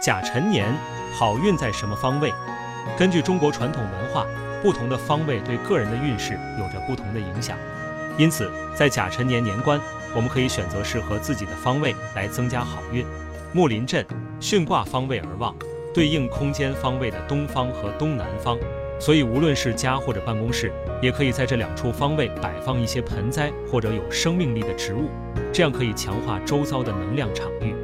甲辰年好运在什么方位？根据中国传统文化，不同的方位对个人的运势有着不同的影响。因此，在甲辰年年关，我们可以选择适合自己的方位来增加好运。木林镇，巽卦方位而旺，对应空间方位的东方和东南方。所以无论是家或者办公室，也可以在这两处方位摆放一些盆栽或者有生命力的植物，这样可以强化周遭的能量场域。